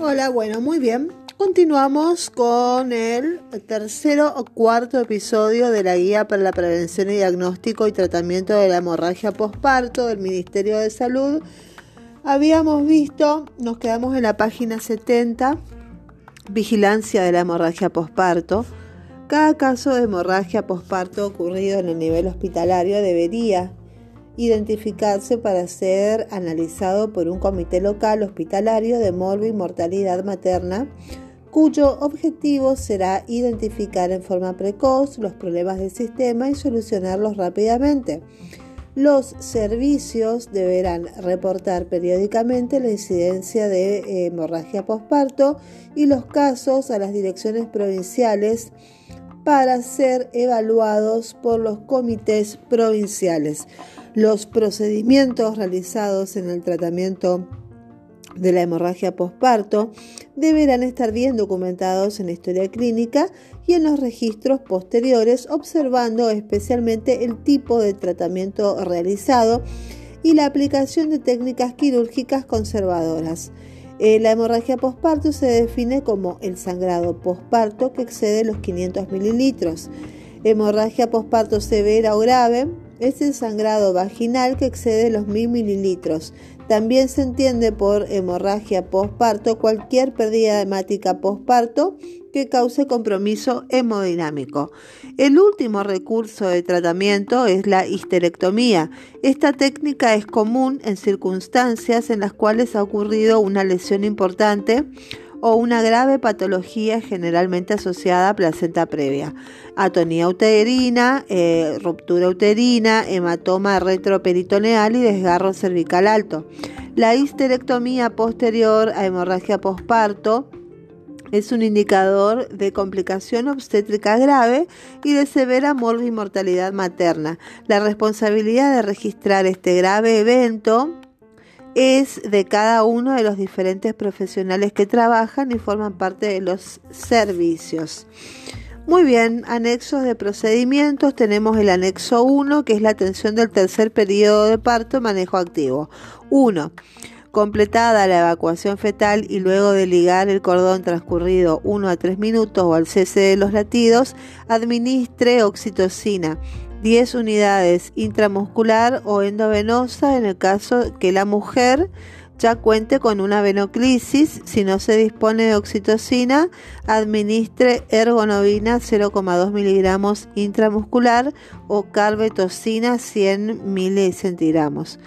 Hola, bueno, muy bien. Continuamos con el tercero o cuarto episodio de la Guía para la Prevención y Diagnóstico y Tratamiento de la Hemorragia Postparto del Ministerio de Salud. Habíamos visto, nos quedamos en la página 70, Vigilancia de la Hemorragia Postparto. Cada caso de hemorragia postparto ocurrido en el nivel hospitalario debería identificarse para ser analizado por un comité local hospitalario de morbo y mortalidad materna, cuyo objetivo será identificar en forma precoz los problemas del sistema y solucionarlos rápidamente. Los servicios deberán reportar periódicamente la incidencia de hemorragia postparto y los casos a las direcciones provinciales para ser evaluados por los comités provinciales. Los procedimientos realizados en el tratamiento de la hemorragia posparto deberán estar bien documentados en la historia clínica y en los registros posteriores, observando especialmente el tipo de tratamiento realizado y la aplicación de técnicas quirúrgicas conservadoras. Eh, la hemorragia posparto se define como el sangrado posparto que excede los 500 mililitros. Hemorragia posparto severa o grave es el sangrado vaginal que excede los mil mililitros. También se entiende por hemorragia postparto cualquier pérdida hemática postparto que cause compromiso hemodinámico. El último recurso de tratamiento es la histerectomía. Esta técnica es común en circunstancias en las cuales ha ocurrido una lesión importante o una grave patología generalmente asociada a placenta previa. Atonía uterina, eh, ruptura uterina, hematoma retroperitoneal y desgarro cervical alto. La histerectomía posterior a hemorragia posparto es un indicador de complicación obstétrica grave y de severa mortalidad materna. La responsabilidad de registrar este grave evento es de cada uno de los diferentes profesionales que trabajan y forman parte de los servicios. Muy bien, anexos de procedimientos. Tenemos el anexo 1, que es la atención del tercer periodo de parto, manejo activo. 1. Completada la evacuación fetal y luego de ligar el cordón transcurrido 1 a 3 minutos o al cese de los latidos, administre oxitocina 10 unidades intramuscular o endovenosa en el caso que la mujer ya cuente con una venoclisis. Si no se dispone de oxitocina, administre ergonovina 0,2 miligramos intramuscular o carbetocina 100 milicentigramos.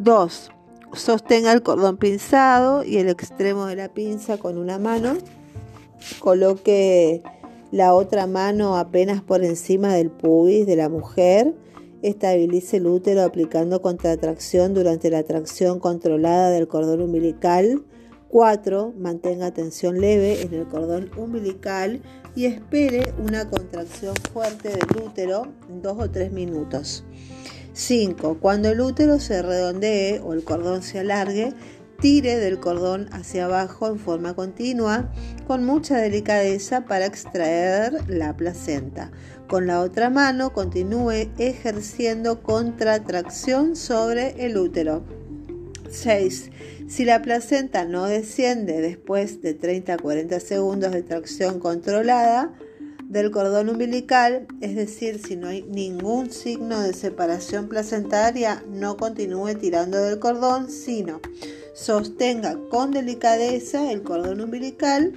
2. Sostenga el cordón pinzado y el extremo de la pinza con una mano. Coloque la otra mano apenas por encima del pubis de la mujer. Estabilice el útero aplicando contratracción durante la tracción controlada del cordón umbilical. 4. Mantenga tensión leve en el cordón umbilical y espere una contracción fuerte del útero en 2 o 3 minutos. 5. Cuando el útero se redondee o el cordón se alargue, tire del cordón hacia abajo en forma continua con mucha delicadeza para extraer la placenta. Con la otra mano continúe ejerciendo contratracción sobre el útero. 6. Si la placenta no desciende después de 30 a 40 segundos de tracción controlada del cordón umbilical, es decir, si no hay ningún signo de separación placentaria, no continúe tirando del cordón, sino Sostenga con delicadeza el cordón umbilical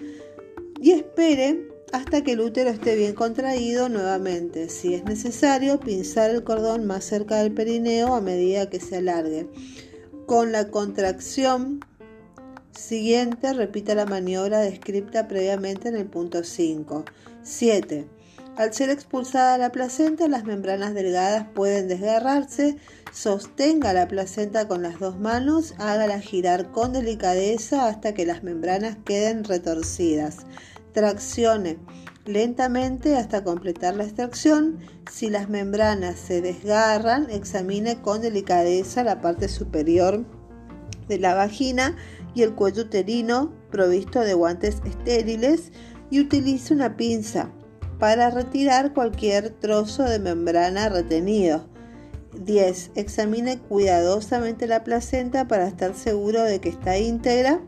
y espere hasta que el útero esté bien contraído nuevamente. Si es necesario, pinzar el cordón más cerca del perineo a medida que se alargue. Con la contracción siguiente, repita la maniobra descrita previamente en el punto 5. 7. Al ser expulsada la placenta, las membranas delgadas pueden desgarrarse. Sostenga la placenta con las dos manos, hágala girar con delicadeza hasta que las membranas queden retorcidas. Traccione lentamente hasta completar la extracción. Si las membranas se desgarran, examine con delicadeza la parte superior de la vagina y el cuello uterino provisto de guantes estériles y utilice una pinza para retirar cualquier trozo de membrana retenido. 10. Examine cuidadosamente la placenta para estar seguro de que está íntegra.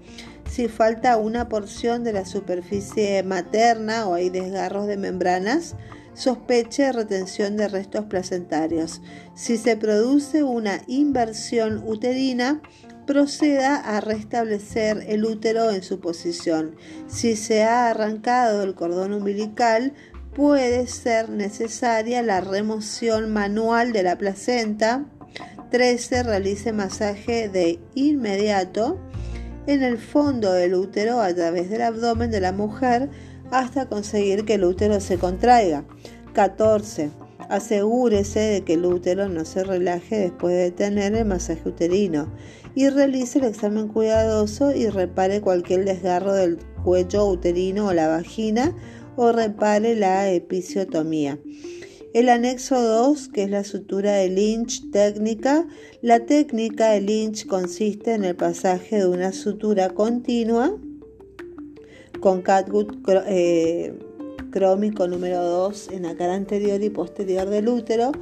Si falta una porción de la superficie materna o hay desgarros de membranas, sospeche retención de restos placentarios. Si se produce una inversión uterina, proceda a restablecer el útero en su posición. Si se ha arrancado el cordón umbilical, puede ser necesaria la remoción manual de la placenta. 13. Realice masaje de inmediato en el fondo del útero a través del abdomen de la mujer hasta conseguir que el útero se contraiga. 14. Asegúrese de que el útero no se relaje después de tener el masaje uterino y realice el examen cuidadoso y repare cualquier desgarro del cuello uterino o la vagina o repare la episiotomía. El anexo 2, que es la sutura de Lynch técnica, la técnica de Lynch consiste en el pasaje de una sutura continua con catgut eh, crómico número 2 en la cara anterior y posterior del útero,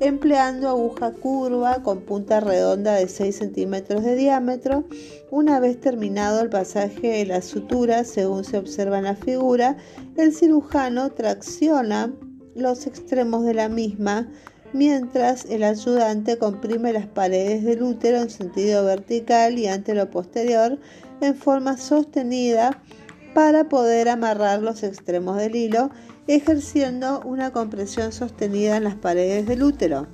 empleando aguja curva con punta redonda de 6 centímetros de diámetro. Una vez terminado el pasaje de la sutura, según se observa en la figura, el cirujano tracciona los extremos de la misma mientras el ayudante comprime las paredes del útero en sentido vertical y ante lo posterior en forma sostenida para poder amarrar los extremos del hilo ejerciendo una compresión sostenida en las paredes del útero.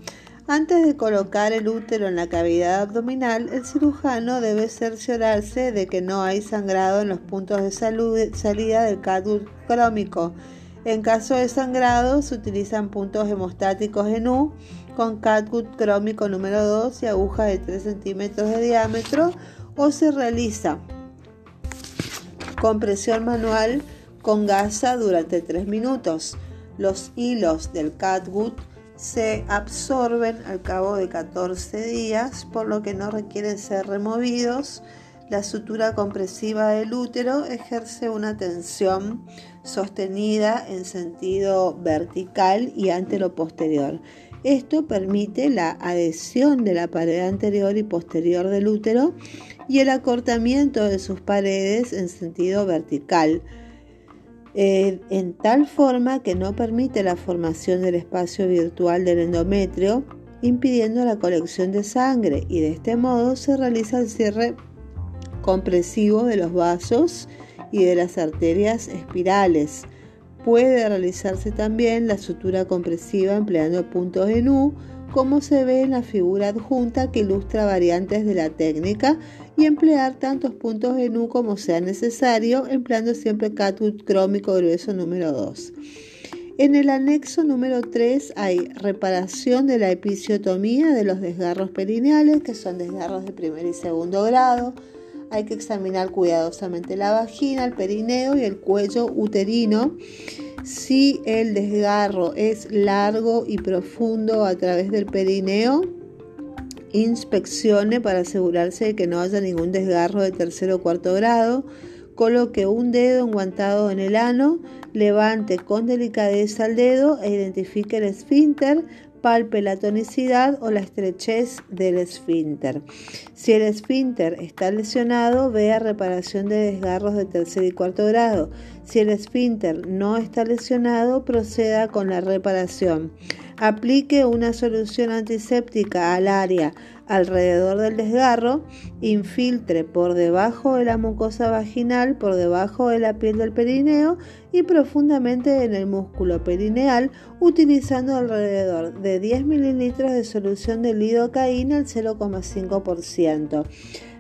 Antes de colocar el útero en la cavidad abdominal, el cirujano debe cerciorarse de que no hay sangrado en los puntos de salida del catgut crómico en caso de sangrado se utilizan puntos hemostáticos en U con catgut crómico número 2 y aguja de 3 centímetros de diámetro o se realiza compresión manual con gasa durante 3 minutos. Los hilos del catgut se absorben al cabo de 14 días, por lo que no requieren ser removidos. La sutura compresiva del útero ejerce una tensión sostenida en sentido vertical y ante lo posterior. Esto permite la adhesión de la pared anterior y posterior del útero y el acortamiento de sus paredes en sentido vertical, eh, en tal forma que no permite la formación del espacio virtual del endometrio, impidiendo la colección de sangre y de este modo se realiza el cierre compresivo de los vasos y de las arterias espirales. Puede realizarse también la sutura compresiva empleando puntos en U, como se ve en la figura adjunta que ilustra variantes de la técnica, y emplear tantos puntos en U como sea necesario, empleando siempre catgut crómico grueso número 2. En el anexo número 3 hay reparación de la episiotomía de los desgarros perineales, que son desgarros de primer y segundo grado, hay que examinar cuidadosamente la vagina, el perineo y el cuello uterino. Si el desgarro es largo y profundo a través del perineo, inspeccione para asegurarse de que no haya ningún desgarro de tercero o cuarto grado. Coloque un dedo enguantado en el ano, levante con delicadeza el dedo e identifique el esfínter palpe la tonicidad o la estrechez del esfínter. Si el esfínter está lesionado, vea reparación de desgarros de tercer y cuarto grado. Si el esfínter no está lesionado, proceda con la reparación. Aplique una solución antiséptica al área alrededor del desgarro, infiltre por debajo de la mucosa vaginal, por debajo de la piel del perineo y profundamente en el músculo perineal, utilizando alrededor de 10 mililitros de solución de lidocaína al 0,5%.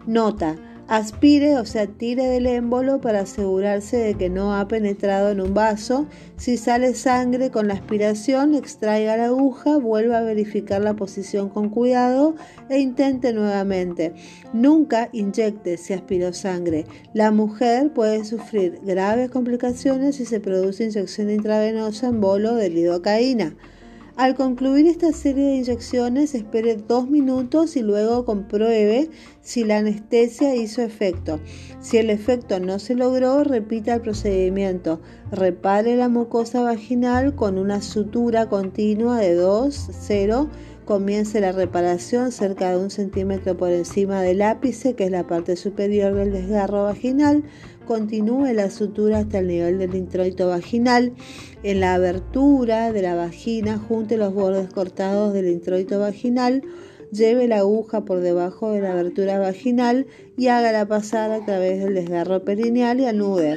Nota Aspire, o sea, tire del émbolo para asegurarse de que no ha penetrado en un vaso. Si sale sangre con la aspiración, extraiga la aguja, vuelva a verificar la posición con cuidado e intente nuevamente. Nunca inyecte si aspiró sangre. La mujer puede sufrir graves complicaciones si se produce inyección intravenosa en bolo de lidocaína. Al concluir esta serie de inyecciones, espere dos minutos y luego compruebe si la anestesia hizo efecto. Si el efecto no se logró, repita el procedimiento. Repare la mucosa vaginal con una sutura continua de 2, 0 Comience la reparación cerca de un centímetro por encima del ápice, que es la parte superior del desgarro vaginal. Continúe la sutura hasta el nivel del introito vaginal. En la abertura de la vagina, junte los bordes cortados del introito vaginal lleve la aguja por debajo de la abertura vaginal y hágala pasar a través del desgarro perineal y anude.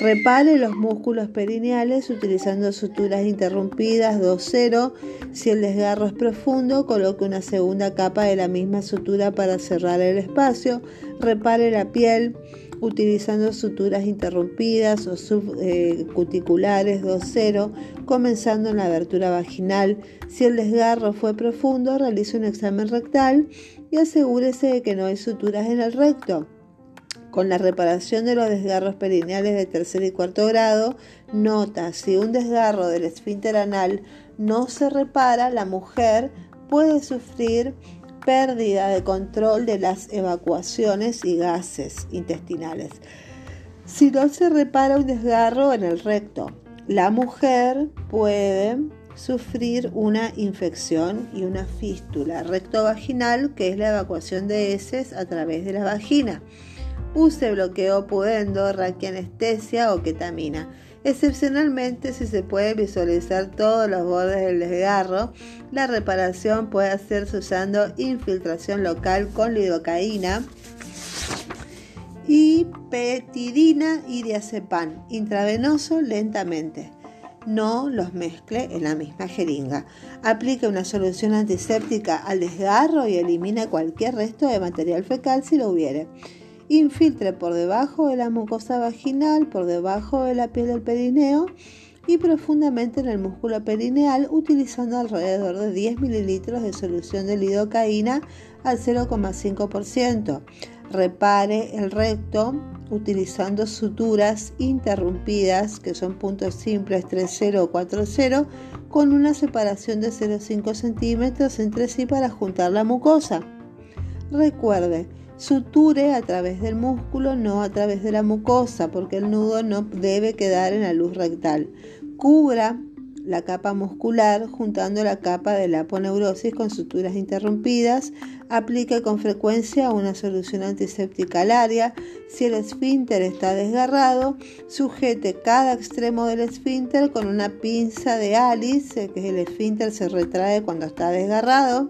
Repare los músculos perineales utilizando suturas interrumpidas 2-0. Si el desgarro es profundo, coloque una segunda capa de la misma sutura para cerrar el espacio. Repare la piel utilizando suturas interrumpidas o subcuticulares 2-0, comenzando en la abertura vaginal. Si el desgarro fue profundo, realice un examen rectal y asegúrese de que no hay suturas en el recto. Con la reparación de los desgarros perineales de tercer y cuarto grado, nota si un desgarro del esfínter anal no se repara, la mujer puede sufrir pérdida de control de las evacuaciones y gases intestinales. Si no se repara un desgarro en el recto, la mujer puede sufrir una infección y una fístula recto-vaginal, que es la evacuación de heces a través de la vagina. Use bloqueo pudendo, raquianestesia o ketamina. Excepcionalmente, si se puede visualizar todos los bordes del desgarro, la reparación puede hacerse usando infiltración local con lidocaína y petidina y diazepam intravenoso lentamente. No los mezcle en la misma jeringa. Aplique una solución antiséptica al desgarro y elimine cualquier resto de material fecal si lo hubiere. Infiltre por debajo de la mucosa vaginal, por debajo de la piel del perineo y profundamente en el músculo perineal utilizando alrededor de 10 mililitros de solución de lidocaína al 0,5%. Repare el recto utilizando suturas interrumpidas, que son puntos simples 3,0 o 4,0, con una separación de 0,5 centímetros entre sí para juntar la mucosa. Recuerde, Suture a través del músculo, no a través de la mucosa, porque el nudo no debe quedar en la luz rectal. Cubra la capa muscular juntando la capa de la aponeurosis con suturas interrumpidas. Aplique con frecuencia una solución antiséptica al área. Si el esfínter está desgarrado, sujete cada extremo del esfínter con una pinza de Alice, que el esfínter se retrae cuando está desgarrado.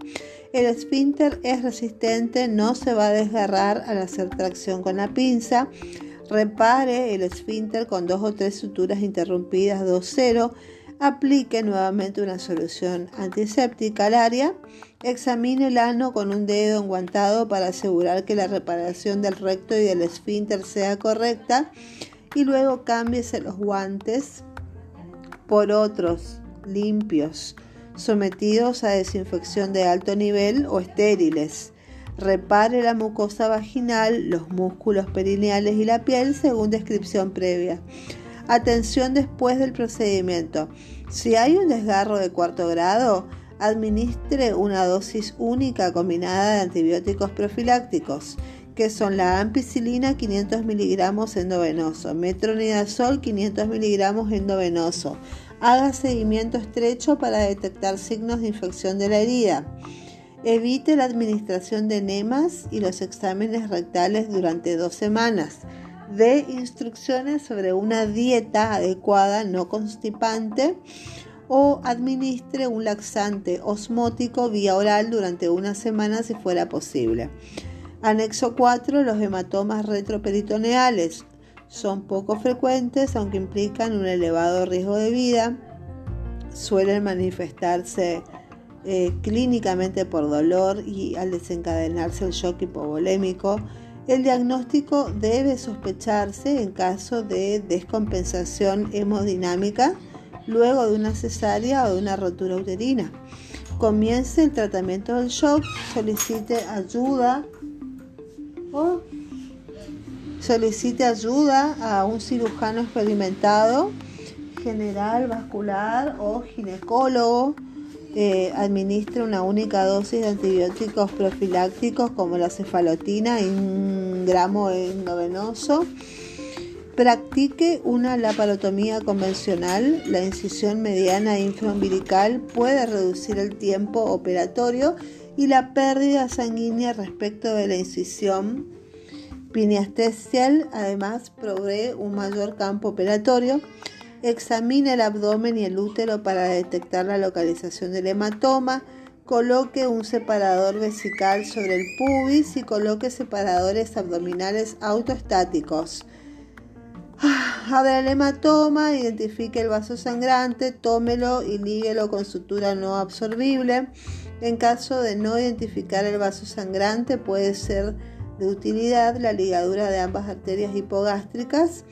El esfínter es resistente, no se va a desgarrar al hacer tracción con la pinza. Repare el esfínter con dos o tres suturas interrumpidas 2-0. Aplique nuevamente una solución antiséptica al área. Examine el ano con un dedo enguantado para asegurar que la reparación del recto y del esfínter sea correcta. Y luego cámbiese los guantes por otros limpios sometidos a desinfección de alto nivel o estériles. Repare la mucosa vaginal, los músculos perineales y la piel según descripción previa. Atención después del procedimiento. Si hay un desgarro de cuarto grado, administre una dosis única combinada de antibióticos profilácticos, que son la ampicilina 500 miligramos endovenoso, metronidazol 500 miligramos endovenoso, Haga seguimiento estrecho para detectar signos de infección de la herida. Evite la administración de enemas y los exámenes rectales durante dos semanas. Dé instrucciones sobre una dieta adecuada no constipante o administre un laxante osmótico vía oral durante una semana si fuera posible. Anexo 4. Los hematomas retroperitoneales son poco frecuentes, aunque implican un elevado riesgo de vida. Suelen manifestarse eh, clínicamente por dolor y al desencadenarse el shock hipovolémico. El diagnóstico debe sospecharse en caso de descompensación hemodinámica luego de una cesárea o de una rotura uterina. Comience el tratamiento del shock, solicite ayuda o solicite ayuda a un cirujano experimentado, general, vascular o ginecólogo. Eh, administre una única dosis de antibióticos profilácticos como la cefalotina y un gramo endovenoso. Practique una laparotomía convencional. La incisión mediana infraumbilical puede reducir el tiempo operatorio y la pérdida sanguínea respecto de la incisión pineastesial. Además, provee un mayor campo operatorio. Examine el abdomen y el útero para detectar la localización del hematoma. Coloque un separador vesical sobre el pubis y coloque separadores abdominales autoestáticos. Abra el hematoma, identifique el vaso sangrante, tómelo y líguelo con sutura no absorbible. En caso de no identificar el vaso sangrante, puede ser de utilidad la ligadura de ambas arterias hipogástricas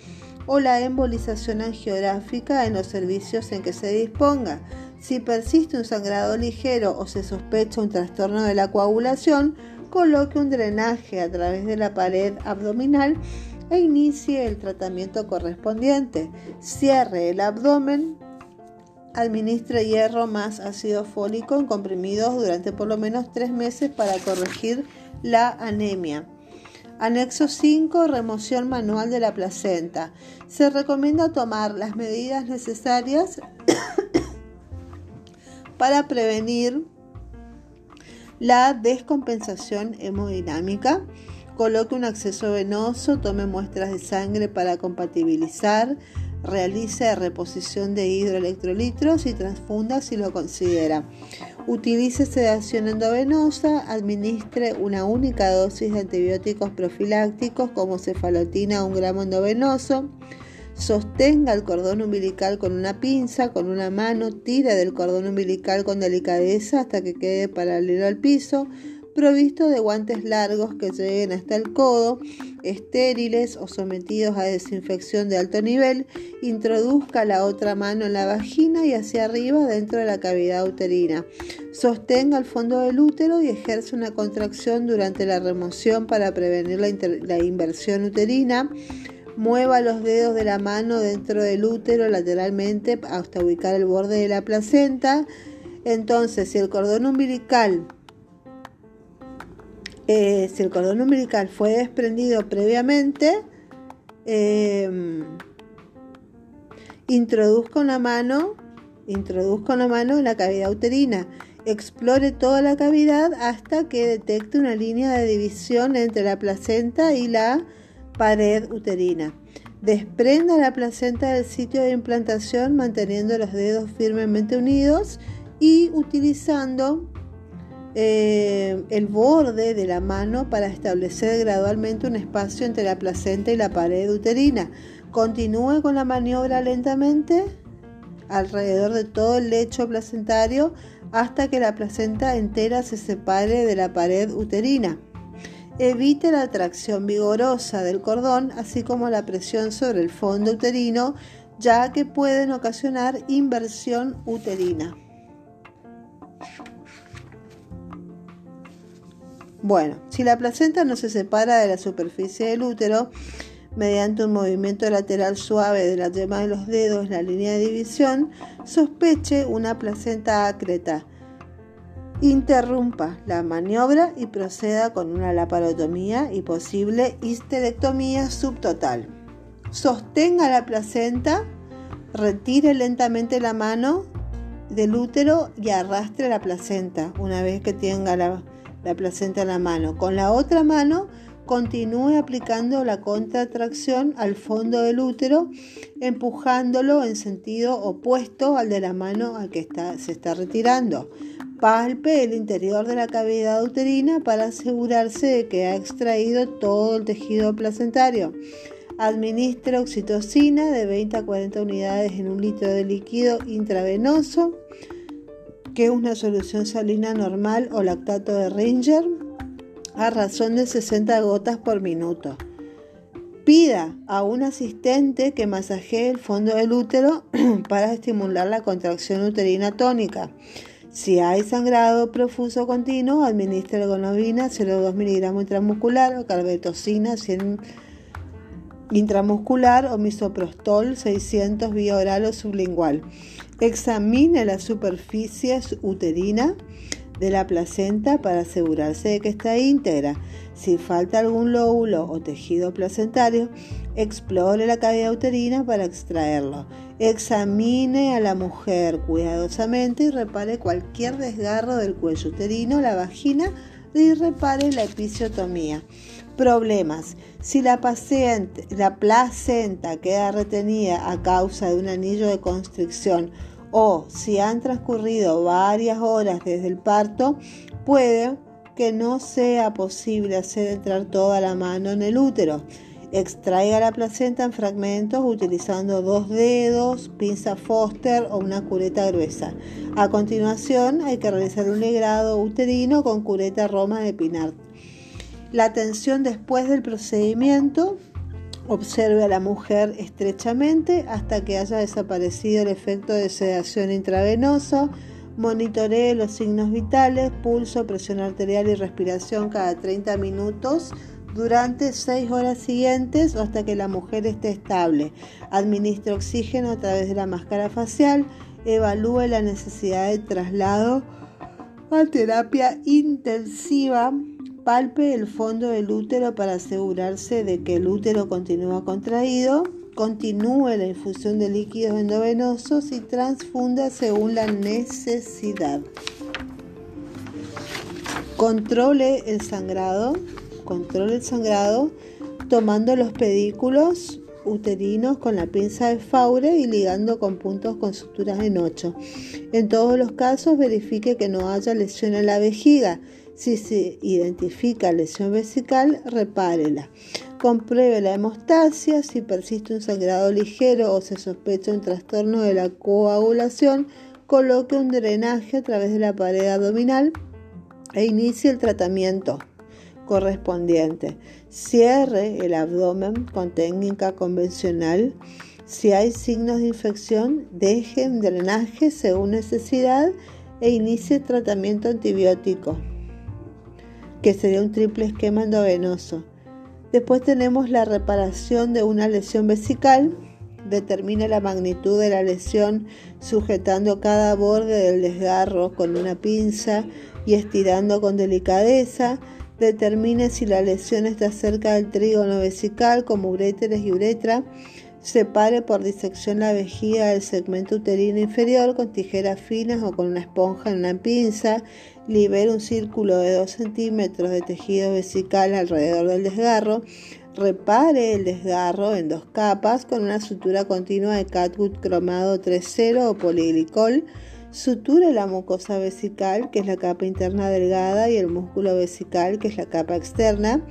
o la embolización angiográfica en los servicios en que se disponga. Si persiste un sangrado ligero o se sospecha un trastorno de la coagulación, coloque un drenaje a través de la pared abdominal e inicie el tratamiento correspondiente. Cierre el abdomen, administre hierro más ácido fólico en comprimidos durante por lo menos tres meses para corregir la anemia. Anexo 5. Remoción manual de la placenta. Se recomienda tomar las medidas necesarias para prevenir la descompensación hemodinámica Coloque un acceso venoso, tome muestras de sangre para compatibilizar, realice reposición de hidroelectrolitos y transfunda si lo considera. Utilice sedación endovenosa, administre una única dosis de antibióticos profilácticos como cefalotina un gramo endovenoso. Sostenga el cordón umbilical con una pinza, con una mano, tira del cordón umbilical con delicadeza hasta que quede paralelo al piso provisto de guantes largos que lleguen hasta el codo, estériles o sometidos a desinfección de alto nivel, introduzca la otra mano en la vagina y hacia arriba dentro de la cavidad uterina. Sostenga el fondo del útero y ejerce una contracción durante la remoción para prevenir la, la inversión uterina. Mueva los dedos de la mano dentro del útero lateralmente hasta ubicar el borde de la placenta. Entonces, si el cordón umbilical eh, si el cordón umbilical fue desprendido previamente, eh, introduzca una mano, introduzca una mano en la cavidad uterina. Explore toda la cavidad hasta que detecte una línea de división entre la placenta y la pared uterina. Desprenda la placenta del sitio de implantación manteniendo los dedos firmemente unidos y utilizando eh, el borde de la mano para establecer gradualmente un espacio entre la placenta y la pared uterina. Continúe con la maniobra lentamente alrededor de todo el lecho placentario hasta que la placenta entera se separe de la pared uterina. Evite la tracción vigorosa del cordón, así como la presión sobre el fondo uterino, ya que pueden ocasionar inversión uterina. Bueno, si la placenta no se separa de la superficie del útero mediante un movimiento lateral suave de la yema de los dedos la línea de división, sospeche una placenta acreta. Interrumpa la maniobra y proceda con una laparotomía y posible histerectomía subtotal. Sostenga la placenta, retire lentamente la mano del útero y arrastre la placenta una vez que tenga la la placenta en la mano. Con la otra mano continúe aplicando la contratracción al fondo del útero, empujándolo en sentido opuesto al de la mano al que se está retirando. Palpe el interior de la cavidad uterina para asegurarse de que ha extraído todo el tejido placentario. Administre oxitocina de 20 a 40 unidades en un litro de líquido intravenoso que una solución salina normal o lactato de Ringer a razón de 60 gotas por minuto. Pida a un asistente que masajee el fondo del útero para estimular la contracción uterina tónica. Si hay sangrado profuso continuo, administre gonobina 0,2 miligramos intramuscular o carbetocina 100 intramuscular o misoprostol 600 vía oral o sublingual. Examine la superficie uterina, de la placenta para asegurarse de que está íntegra. Si falta algún lóbulo o tejido placentario, explore la cavidad uterina para extraerlo. Examine a la mujer cuidadosamente y repare cualquier desgarro del cuello uterino, la vagina y repare la episiotomía. Problemas. Si la, la placenta queda retenida a causa de un anillo de constricción o si han transcurrido varias horas desde el parto, puede que no sea posible hacer entrar toda la mano en el útero. Extraiga la placenta en fragmentos utilizando dos dedos, pinza Foster o una cureta gruesa. A continuación hay que realizar un legrado uterino con cureta Roma de Pinart. La atención después del procedimiento Observe a la mujer estrechamente hasta que haya desaparecido el efecto de sedación intravenosa. Monitoree los signos vitales, pulso, presión arterial y respiración cada 30 minutos durante 6 horas siguientes hasta que la mujer esté estable. Administre oxígeno a través de la máscara facial. Evalúe la necesidad de traslado a terapia intensiva palpe el fondo del útero para asegurarse de que el útero continúa contraído, continúe la infusión de líquidos endovenosos y transfunda según la necesidad. Controle el sangrado, controle el sangrado tomando los pedículos uterinos con la pinza de Faure y ligando con puntos con suturas en 8. En todos los casos verifique que no haya lesión en la vejiga si se identifica lesión vesical, repárela. Compruebe la hemostasia. Si persiste un sangrado ligero o se sospecha un trastorno de la coagulación, coloque un drenaje a través de la pared abdominal e inicie el tratamiento correspondiente. Cierre el abdomen con técnica convencional. Si hay signos de infección, deje un drenaje según necesidad e inicie tratamiento antibiótico que sería un triple esquema endovenoso. Después tenemos la reparación de una lesión vesical. Determina la magnitud de la lesión sujetando cada borde del desgarro con una pinza y estirando con delicadeza. Determine si la lesión está cerca del trígono vesical como uréteres y uretra. Separe por disección la vejiga del segmento uterino inferior con tijeras finas o con una esponja en una pinza libera un círculo de 2 centímetros de tejido vesical alrededor del desgarro, repare el desgarro en dos capas con una sutura continua de catgut cromado 3.0 o poliglicol, suture la mucosa vesical, que es la capa interna delgada, y el músculo vesical, que es la capa externa,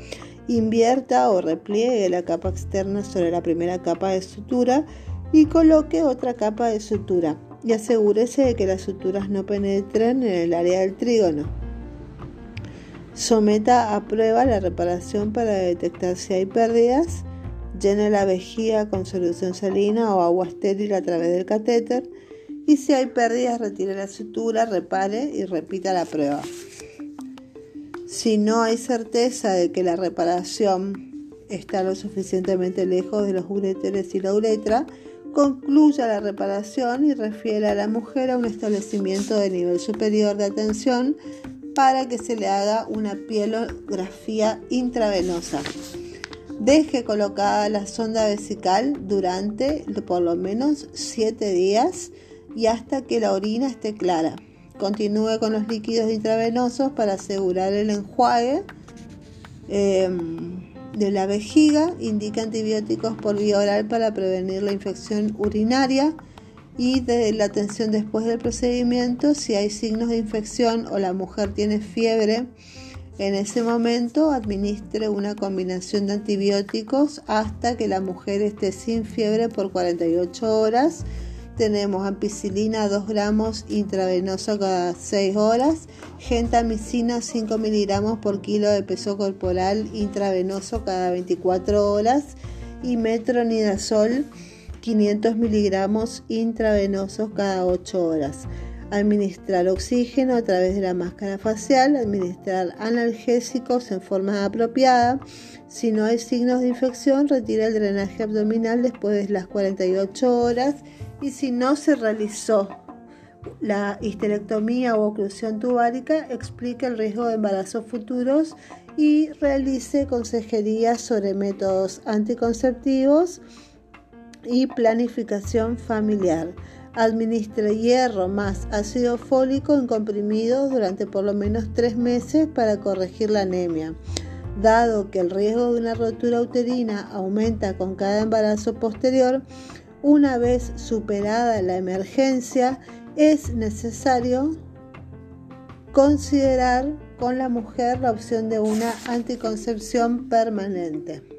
invierta o repliegue la capa externa sobre la primera capa de sutura y coloque otra capa de sutura y asegúrese de que las suturas no penetren en el área del trígono. Someta a prueba la reparación para detectar si hay pérdidas. Llene la vejiga con solución salina o agua estéril a través del catéter. Y si hay pérdidas, retire la sutura, repare y repita la prueba. Si no hay certeza de que la reparación está lo suficientemente lejos de los uréteres y la uretra, concluya la reparación y refiere a la mujer a un establecimiento de nivel superior de atención para que se le haga una pielografía intravenosa. Deje colocada la sonda vesical durante por lo menos 7 días y hasta que la orina esté clara. Continúe con los líquidos intravenosos para asegurar el enjuague. Em, de la vejiga, indica antibióticos por vía oral para prevenir la infección urinaria y la atención después del procedimiento si hay signos de infección o la mujer tiene fiebre. En ese momento administre una combinación de antibióticos hasta que la mujer esté sin fiebre por 48 horas tenemos ampicilina 2 gramos intravenoso cada 6 horas, gentamicina 5 miligramos por kilo de peso corporal intravenoso cada 24 horas y metronidazol 500 miligramos intravenosos cada 8 horas. Administrar oxígeno a través de la máscara facial, administrar analgésicos en forma apropiada. Si no hay signos de infección, retira el drenaje abdominal después de las 48 horas y si no se realizó La histerectomía o oclusión tubárica explica el riesgo de embarazos futuros y realice consejería sobre métodos anticonceptivos y planificación familiar. Administre hierro más ácido fólico en comprimidos durante por lo menos tres meses para corregir la anemia. Dado que el riesgo de una rotura uterina aumenta con cada embarazo posterior, una vez superada la emergencia, es necesario considerar con la mujer la opción de una anticoncepción permanente.